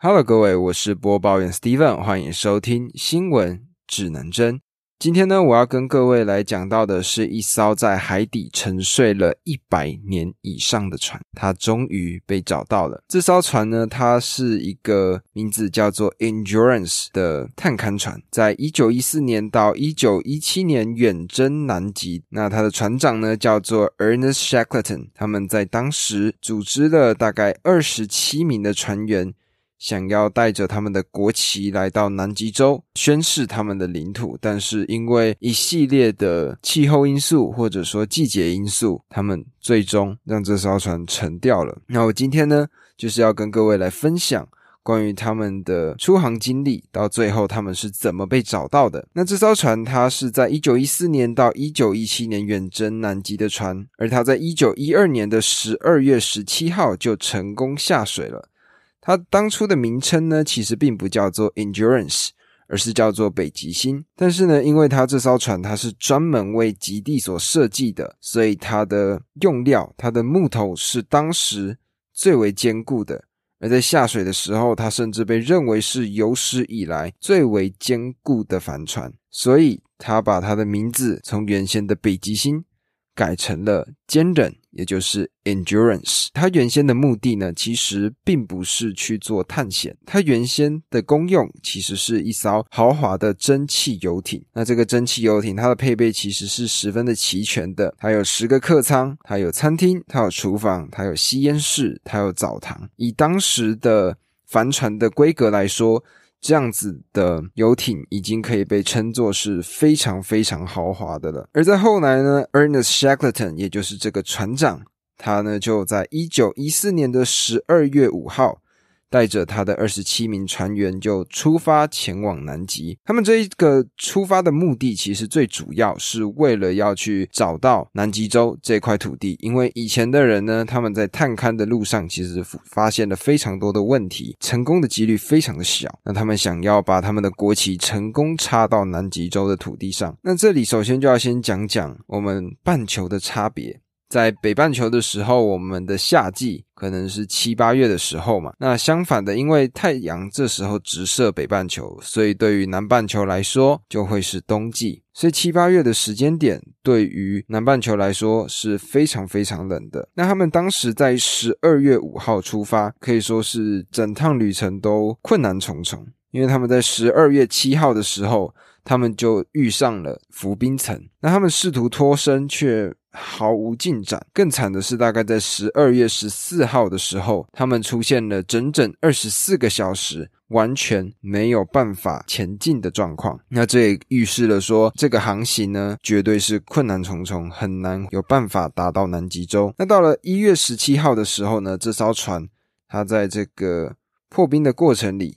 Hello，各位，我是播报员 Steven，欢迎收听新闻智能针。今天呢，我要跟各位来讲到的是一艘在海底沉睡了一百年以上的船，它终于被找到了。这艘船呢，它是一个名字叫做 Endurance 的探勘船，在一九一四年到一九一七年远征南极。那它的船长呢，叫做 Ernest Shackleton。他们在当时组织了大概二十七名的船员。想要带着他们的国旗来到南极洲宣示他们的领土，但是因为一系列的气候因素或者说季节因素，他们最终让这艘船沉掉了。那我今天呢，就是要跟各位来分享关于他们的出航经历，到最后他们是怎么被找到的。那这艘船它是在一九一四年到一九一七年远征南极的船，而它在一九一二年的十二月十七号就成功下水了。它当初的名称呢，其实并不叫做 Endurance，而是叫做北极星。但是呢，因为它这艘船它是专门为极地所设计的，所以它的用料、它的木头是当时最为坚固的。而在下水的时候，它甚至被认为是有史以来最为坚固的帆船。所以，它把它的名字从原先的北极星。改成了坚韧，也就是 endurance。它原先的目的呢，其实并不是去做探险，它原先的功用其实是一艘豪华的蒸汽游艇。那这个蒸汽游艇，它的配备其实是十分的齐全的，它有十个客舱，它有餐厅，它有厨房，它有吸烟室，它有澡堂。以当时的帆船的规格来说，这样子的游艇已经可以被称作是非常非常豪华的了。而在后来呢，Ernest Shackleton，也就是这个船长，他呢就在一九一四年的十二月五号。带着他的二十七名船员就出发前往南极。他们这一个出发的目的，其实最主要是为了要去找到南极洲这块土地。因为以前的人呢，他们在探勘的路上，其实发现了非常多的问题，成功的几率非常的小。那他们想要把他们的国旗成功插到南极洲的土地上。那这里首先就要先讲讲我们半球的差别。在北半球的时候，我们的夏季可能是七八月的时候嘛。那相反的，因为太阳这时候直射北半球，所以对于南半球来说就会是冬季。所以七八月的时间点对于南半球来说是非常非常冷的。那他们当时在十二月五号出发，可以说是整趟旅程都困难重重，因为他们在十二月七号的时候，他们就遇上了浮冰层。那他们试图脱身，却毫无进展。更惨的是，大概在十二月十四号的时候，他们出现了整整二十四个小时完全没有办法前进的状况。那这也预示了说，这个航行呢，绝对是困难重重，很难有办法达到南极洲。那到了一月十七号的时候呢，这艘船它在这个破冰的过程里，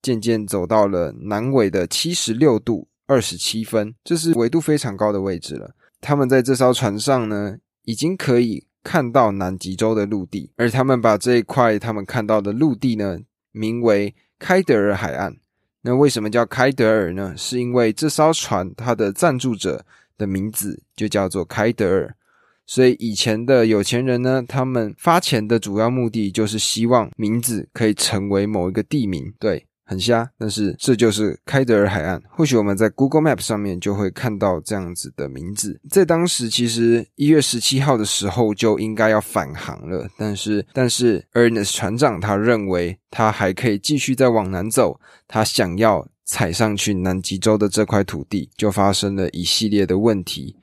渐渐走到了南纬的七十六度二十七分，这是纬度非常高的位置了。他们在这艘船上呢，已经可以看到南极洲的陆地，而他们把这一块他们看到的陆地呢，名为开德尔海岸。那为什么叫开德尔呢？是因为这艘船它的赞助者的名字就叫做开德尔，所以以前的有钱人呢，他们发钱的主要目的就是希望名字可以成为某一个地名。对。很瞎，但是这就是开德尔海岸。或许我们在 Google Map 上面就会看到这样子的名字。在当时，其实一月十七号的时候就应该要返航了，但是但是 Ernest 船长他认为他还可以继续再往南走，他想要踩上去南极洲的这块土地，就发生了一系列的问题。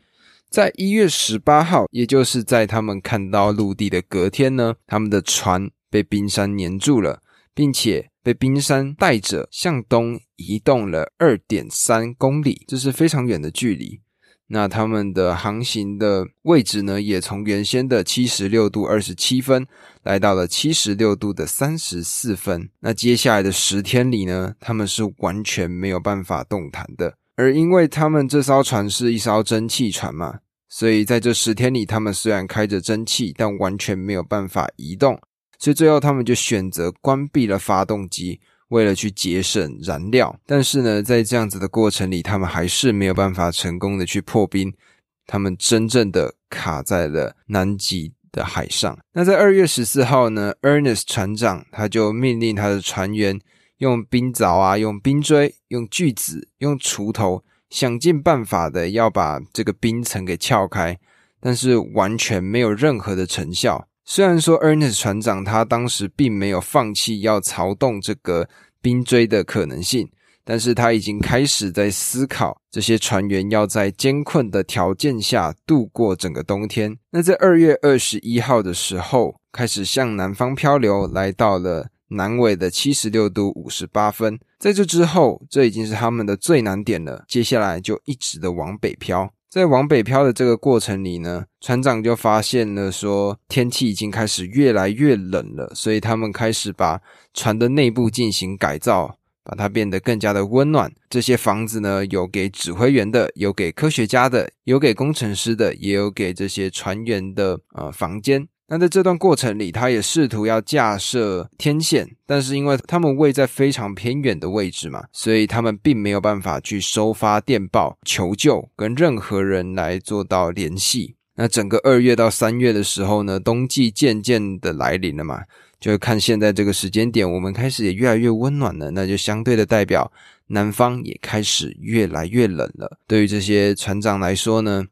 在一月十八号，也就是在他们看到陆地的隔天呢，他们的船被冰山粘住了，并且。被冰山带着向东移动了二点三公里，这是非常远的距离。那他们的航行的位置呢，也从原先的七十六度二十七分，来到了七十六度的三十四分。那接下来的十天里呢，他们是完全没有办法动弹的。而因为他们这艘船是一艘蒸汽船嘛，所以在这十天里，他们虽然开着蒸汽，但完全没有办法移动。所以最后，他们就选择关闭了发动机，为了去节省燃料。但是呢，在这样子的过程里，他们还是没有办法成功的去破冰。他们真正的卡在了南极的海上。那在二月十四号呢，Ernest 船长他就命令他的船员用冰凿啊、用冰锥、用锯子、用锄头，想尽办法的要把这个冰层给撬开，但是完全没有任何的成效。虽然说 Ernest 船长他当时并没有放弃要凿动这个冰锥的可能性。但是他已经开始在思考，这些船员要在艰困的条件下度过整个冬天。那在二月二十一号的时候，开始向南方漂流，来到了南纬的七十六度五十八分。在这之后，这已经是他们的最难点了。接下来就一直的往北漂。在往北漂的这个过程里呢，船长就发现了说，天气已经开始越来越冷了，所以他们开始把船的内部进行改造。把它变得更加的温暖。这些房子呢，有给指挥员的，有给科学家的，有给工程师的，也有给这些船员的呃房间。那在这段过程里，他也试图要架设天线，但是因为他们位在非常偏远的位置嘛，所以他们并没有办法去收发电报求救，跟任何人来做到联系。那整个二月到三月的时候呢，冬季渐渐的来临了嘛。就看现在这个时间点，我们开始也越来越温暖了，那就相对的代表南方也开始越来越冷了。对于这些船长来说呢，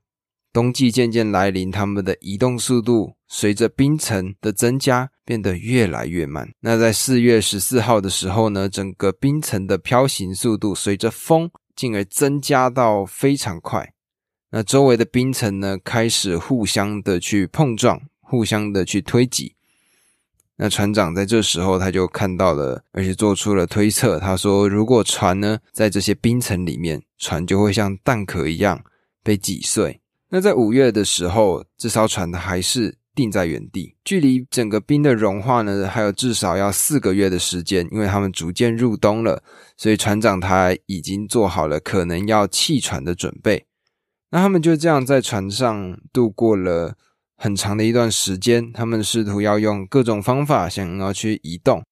冬季渐渐来临，他们的移动速度随着冰层的增加变得越来越慢。那在四月十四号的时候呢，整个冰层的飘行速度随着风进而增加到非常快。那周围的冰层呢，开始互相的去碰撞，互相的去推挤。那船长在这时候他就看到了，而且做出了推测。他说：“如果船呢在这些冰层里面，船就会像蛋壳一样被挤碎。”那在五月的时候，这艘船还是定在原地，距离整个冰的融化呢，还有至少要四个月的时间，因为他们逐渐入冬了，所以船长他已经做好了可能要弃船的准备。那他们就这样在船上度过了。很长的一段时间，他们试图要用各种方法想要去移动，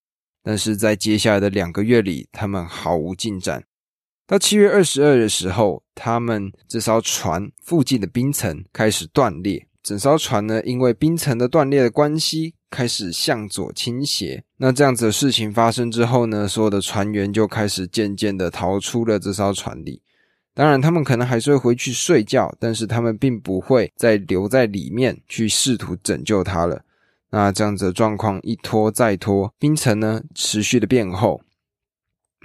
但是在接下来的两个月里，他们毫无进展。到七月二十二的时候，他们这艘船附近的冰层开始断裂，整艘船呢，因为冰层的断裂的关系，开始向左倾斜。那这样子的事情发生之后呢，所有的船员就开始渐渐的逃出了这艘船里。当然，他们可能还是会回去睡觉，但是他们并不会再留在里面去试图拯救它了。那这样子的状况一拖再拖，冰层呢持续的变厚。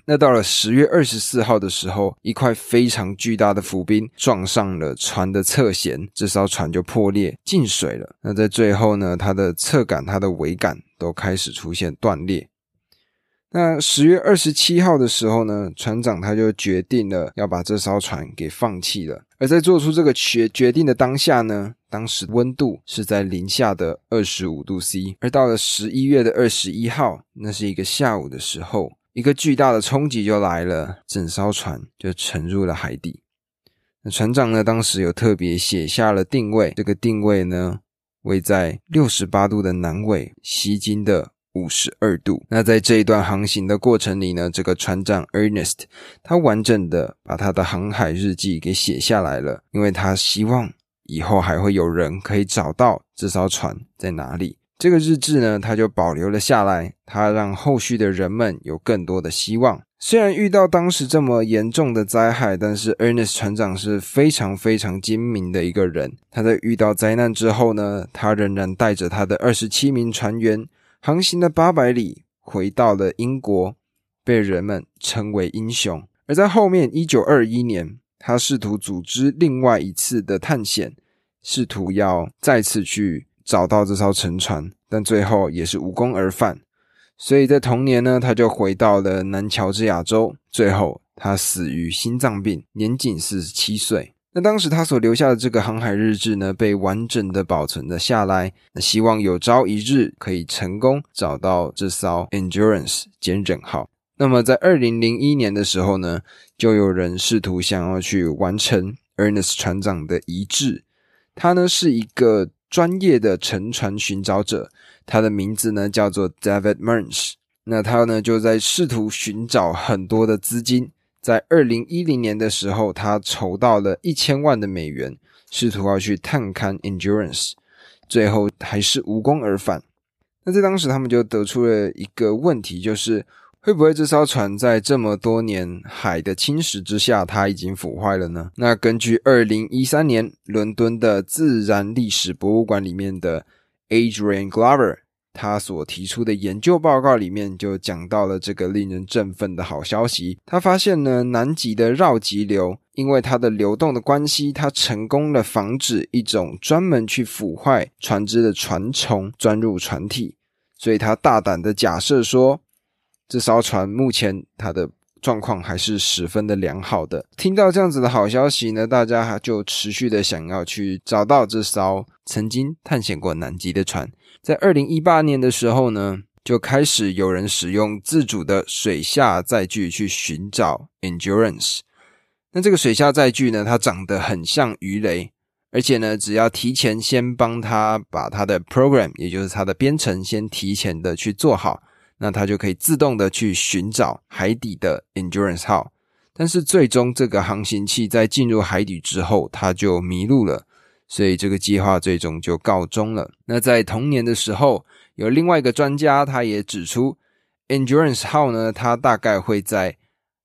那到了十月二十四号的时候，一块非常巨大的浮冰撞上了船的侧舷，这艘船就破裂进水了。那在最后呢，它的侧杆、它的桅杆都开始出现断裂。那十月二十七号的时候呢，船长他就决定了要把这艘船给放弃了。而在做出这个决决定的当下呢，当时温度是在零下的二十五度 C。而到了十一月的二十一号，那是一个下午的时候，一个巨大的冲击就来了，整艘船就沉入了海底。那船长呢，当时有特别写下了定位，这个定位呢，位在六十八度的南纬，西经的。五十二度。那在这一段航行的过程里呢，这个船长 Ernest 他完整的把他的航海日记给写下来了，因为他希望以后还会有人可以找到这艘船在哪里。这个日志呢，他就保留了下来，他让后续的人们有更多的希望。虽然遇到当时这么严重的灾害，但是 Ernest 船长是非常非常精明的一个人。他在遇到灾难之后呢，他仍然带着他的二十七名船员。航行了八百里，回到了英国，被人们称为英雄。而在后面，一九二一年，他试图组织另外一次的探险，试图要再次去找到这艘沉船，但最后也是无功而返。所以在同年呢，他就回到了南乔治亚州，最后他死于心脏病，年仅四十七岁。那当时他所留下的这个航海日志呢，被完整的保存了下来。那希望有朝一日可以成功找到这艘 Endurance 坚忍号。那么在二零零一年的时候呢，就有人试图想要去完成 Ernest 船长的遗志。他呢是一个专业的沉船寻找者，他的名字呢叫做 David Mernch。那他呢就在试图寻找很多的资金。在二零一零年的时候，他筹到了一千万的美元，试图要去探勘 Endurance。最后还是无功而返。那在当时，他们就得出了一个问题，就是会不会这艘船在这么多年海的侵蚀之下，它已经腐坏了呢？那根据二零一三年伦敦的自然历史博物馆里面的 Adrian Glover。他所提出的研究报告里面就讲到了这个令人振奋的好消息。他发现呢，南极的绕极流因为它的流动的关系，它成功的防止一种专门去腐坏船只的船虫钻入船体。所以他大胆的假设说，这艘船目前它的状况还是十分的良好的。听到这样子的好消息呢，大家就持续的想要去找到这艘曾经探险过南极的船。在二零一八年的时候呢，就开始有人使用自主的水下载具去寻找 Endurance。那这个水下载具呢，它长得很像鱼雷，而且呢，只要提前先帮它把它的 program，也就是它的编程先提前的去做好，那它就可以自动的去寻找海底的 Endurance 号。但是最终这个航行器在进入海底之后，它就迷路了。所以这个计划最终就告终了。那在同年的时候，有另外一个专家，他也指出，Endurance 号呢，它大概会在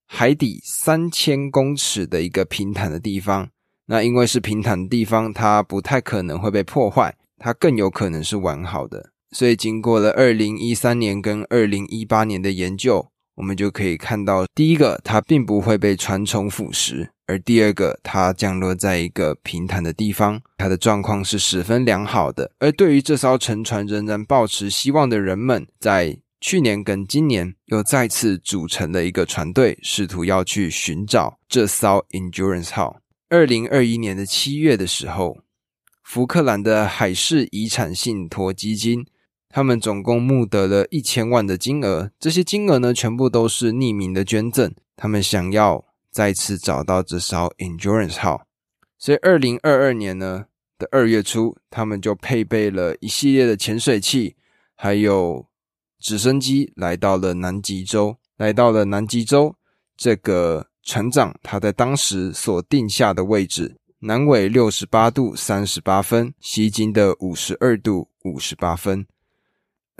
海底三千公尺的一个平坦的地方。那因为是平坦的地方，它不太可能会被破坏，它更有可能是完好的。所以经过了二零一三年跟二零一八年的研究。我们就可以看到，第一个，它并不会被船虫腐蚀；而第二个，它降落在一个平坦的地方，它的状况是十分良好的。而对于这艘沉船仍然抱持希望的人们，在去年跟今年又再次组成了一个船队，试图要去寻找这艘 Endurance 号。二零二一年的七月的时候，福克兰的海事遗产信托基金。他们总共募得了一千万的金额，这些金额呢，全部都是匿名的捐赠。他们想要再次找到这艘 Endurance 号，所以二零二二年呢的二月初，他们就配备了一系列的潜水器，还有直升机，来到了南极洲。来到了南极洲，这个船长他在当时所定下的位置，南纬六十八度三十八分，西经的五十二度五十八分。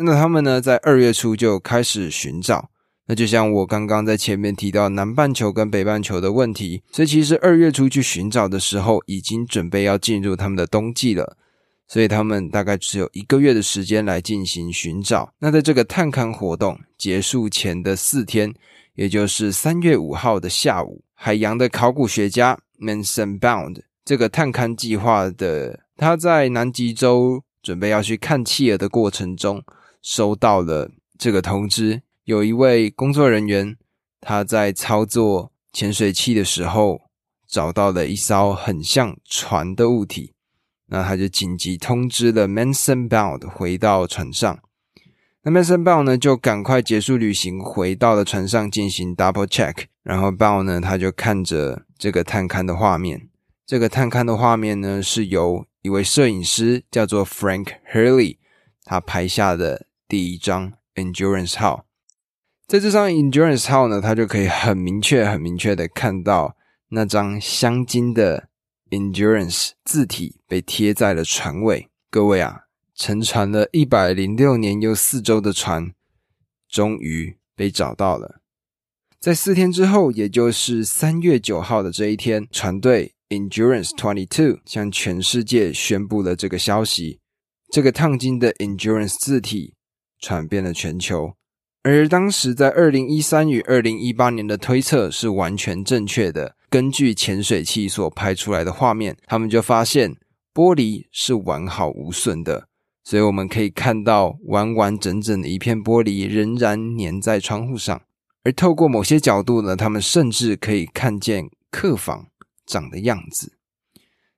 那他们呢，在二月初就开始寻找。那就像我刚刚在前面提到南半球跟北半球的问题，所以其实二月初去寻找的时候，已经准备要进入他们的冬季了。所以他们大概只有一个月的时间来进行寻找。那在这个探勘活动结束前的四天，也就是三月五号的下午，海洋的考古学家 Manson Bound 这个探勘计划的他在南极洲准备要去看企鹅的过程中。收到了这个通知，有一位工作人员他在操作潜水器的时候找到了一艘很像船的物体，那他就紧急通知了 Manson Bound 回到船上。那 Manson Bound 呢就赶快结束旅行，回到了船上进行 double check。然后 Bound 呢他就看着这个探勘的画面，这个探勘的画面呢是由一位摄影师叫做 Frank Hurley 他拍下的。第一张 Endurance 号，在这张 Endurance 号呢，它就可以很明确、很明确的看到那张镶金的 Endurance 字体被贴在了船尾。各位啊，沉船了一百零六年又四周的船，终于被找到了。在四天之后，也就是三月九号的这一天，船队 Endurance Twenty Two 向全世界宣布了这个消息：这个烫金的 Endurance 字体。传遍了全球，而当时在二零一三与二零一八年的推测是完全正确的。根据潜水器所拍出来的画面，他们就发现玻璃是完好无损的，所以我们可以看到完完整整的一片玻璃仍然粘在窗户上。而透过某些角度呢，他们甚至可以看见客房长的样子。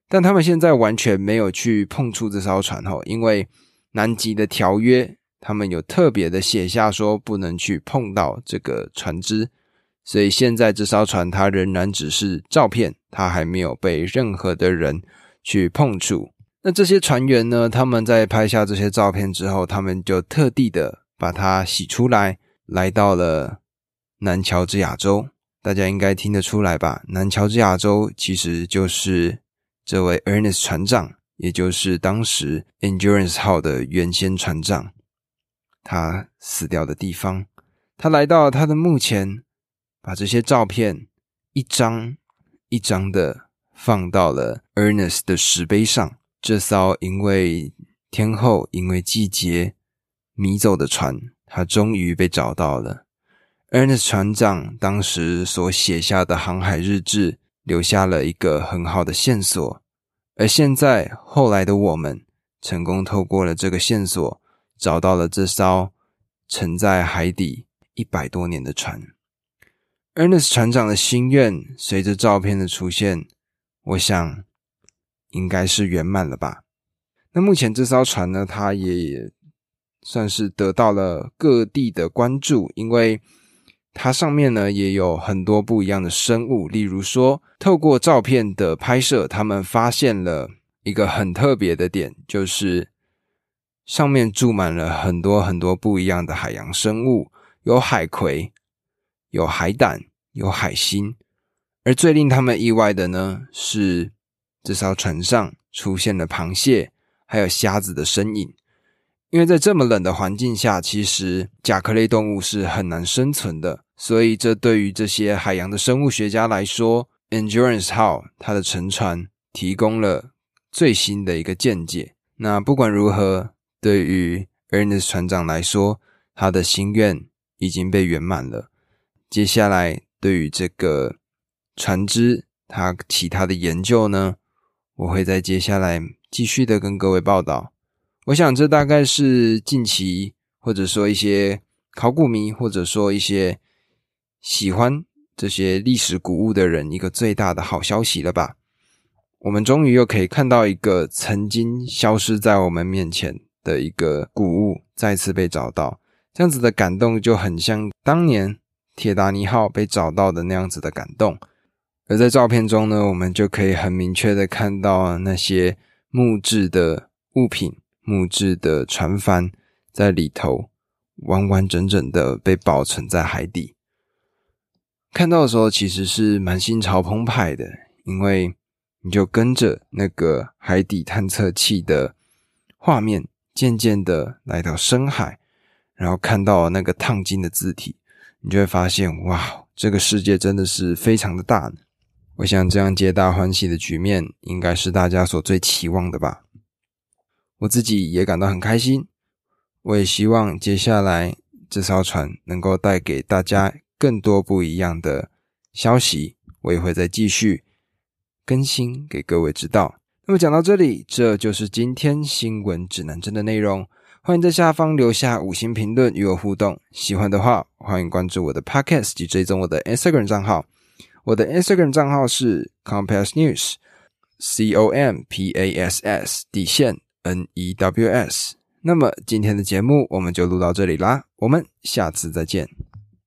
但他们现在完全没有去碰触这艘船哦，因为南极的条约。他们有特别的写下说不能去碰到这个船只，所以现在这艘船它仍然只是照片，它还没有被任何的人去碰触。那这些船员呢？他们在拍下这些照片之后，他们就特地的把它洗出来，来到了南乔治亚州。大家应该听得出来吧？南乔治亚州其实就是这位 Ernest 船长。也就是当时 Endurance 号的原先船长，他死掉的地方。他来到他的墓前，把这些照片一张一张的放到了 Ernest 的石碑上。这艘因为天后、因为季节迷走的船，它终于被找到了。Ernest 船长当时所写下的航海日志，留下了一个很好的线索。而现在，后来的我们成功透过了这个线索，找到了这艘沉在海底一百多年的船。Ernest 船长的心愿，随着照片的出现，我想。应该是圆满了吧？那目前这艘船呢，它也算是得到了各地的关注，因为它上面呢也有很多不一样的生物。例如说，透过照片的拍摄，他们发现了一个很特别的点，就是上面住满了很多很多不一样的海洋生物，有海葵，有海胆，有海星。而最令他们意外的呢是。这艘船上出现了螃蟹，还有虾子的身影。因为在这么冷的环境下，其实甲壳类动物是很难生存的，所以这对于这些海洋的生物学家来说，Endurance 号它的沉船提供了最新的一个见解。那不管如何，对于 Ernest 船长来说，他的心愿已经被圆满了。接下来，对于这个船只，他其他的研究呢？我会在接下来继续的跟各位报道。我想这大概是近期或者说一些考古迷，或者说一些喜欢这些历史古物的人一个最大的好消息了吧？我们终于又可以看到一个曾经消失在我们面前的一个古物再次被找到，这样子的感动就很像当年铁达尼号被找到的那样子的感动。而在照片中呢，我们就可以很明确的看到那些木质的物品、木质的船帆在里头完完整整的被保存在海底。看到的时候，其实是蛮心潮澎湃的，因为你就跟着那个海底探测器的画面，渐渐的来到深海，然后看到那个烫金的字体，你就会发现，哇，这个世界真的是非常的大呢。我想这样皆大欢喜的局面，应该是大家所最期望的吧。我自己也感到很开心。我也希望接下来这艘船能够带给大家更多不一样的消息。我也会再继续更新给各位知道。那么讲到这里，这就是今天新闻指南针的内容。欢迎在下方留下五星评论与我互动。喜欢的话，欢迎关注我的 Podcast 及追踪我的 Instagram 账号。我的 Instagram 账号是 Compass News，C O M P A S S 底线 N E W S。那么今天的节目我们就录到这里啦，我们下次再见。